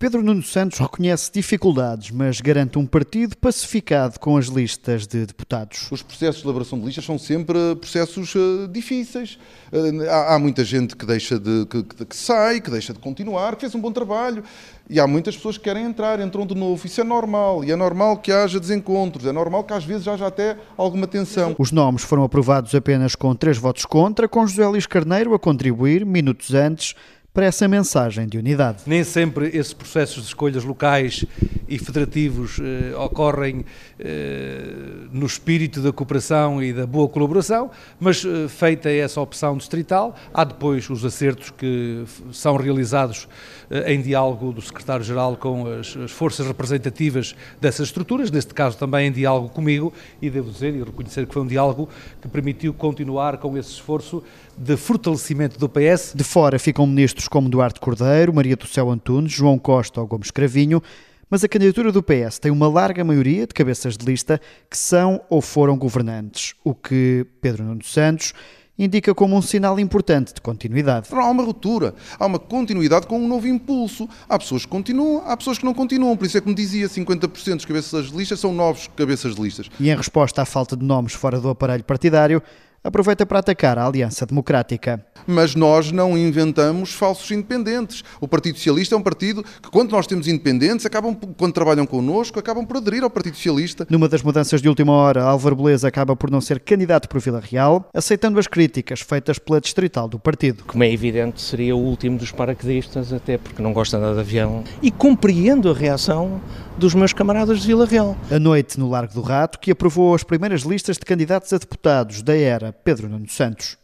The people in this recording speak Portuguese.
Pedro Nuno Santos reconhece dificuldades, mas garante um partido pacificado com as listas de deputados. Os processos de elaboração de listas são sempre processos uh, difíceis. Uh, há, há, muita gente que deixa de que, que, sai, que deixa de continuar, que fez um bom trabalho. E há muitas pessoas que querem entrar, entram de novo. Isso é normal. E é normal que haja desencontros. É normal que às vezes haja até alguma tensão. Os nomes foram aprovados apenas com três votos contra, com José Luís Carneiro a contribuir minutos antes para essa mensagem de unidade. Nem sempre esses processos de escolhas locais e federativos eh, ocorrem eh, no espírito da cooperação e da boa colaboração, mas eh, feita essa opção distrital, há depois os acertos que são realizados eh, em diálogo do secretário-geral com as, as, forças representativas dessas estruturas, neste caso também em diálogo comigo, e devo dizer e reconhecer que foi um diálogo que permitiu continuar com esse esforço de fortalecimento do PS. De fora ficam ministros como Duarte Cordeiro, Maria do Céu Antunes, João Costa ou Gomes Cravinho, mas a candidatura do PS tem uma larga maioria de cabeças de lista que são ou foram governantes, o que Pedro Nuno Santos indica como um sinal importante de continuidade. Não há uma ruptura, há uma continuidade com um novo impulso. Há pessoas que continuam, há pessoas que não continuam. Por isso é que me dizia, 50% dos cabeças de listas são novos cabeças de listas. E em resposta à falta de nomes fora do aparelho partidário, aproveita para atacar a Aliança Democrática. Mas nós não inventamos falsos independentes. O Partido Socialista é um partido que, quando nós temos independentes, acabam, quando trabalham connosco, acabam por aderir ao Partido Socialista. Numa das mudanças de última hora, Álvaro Beleza acaba por não ser candidato por Vila Real, aceitando as críticas feitas pela distrital do partido. Como é evidente, seria o último dos paraquedistas, até porque não gosta nada de avião. E compreendo a reação dos meus camaradas de Vila Real. A noite no Largo do Rato, que aprovou as primeiras listas de candidatos a deputados da era Pedro Nuno Santos.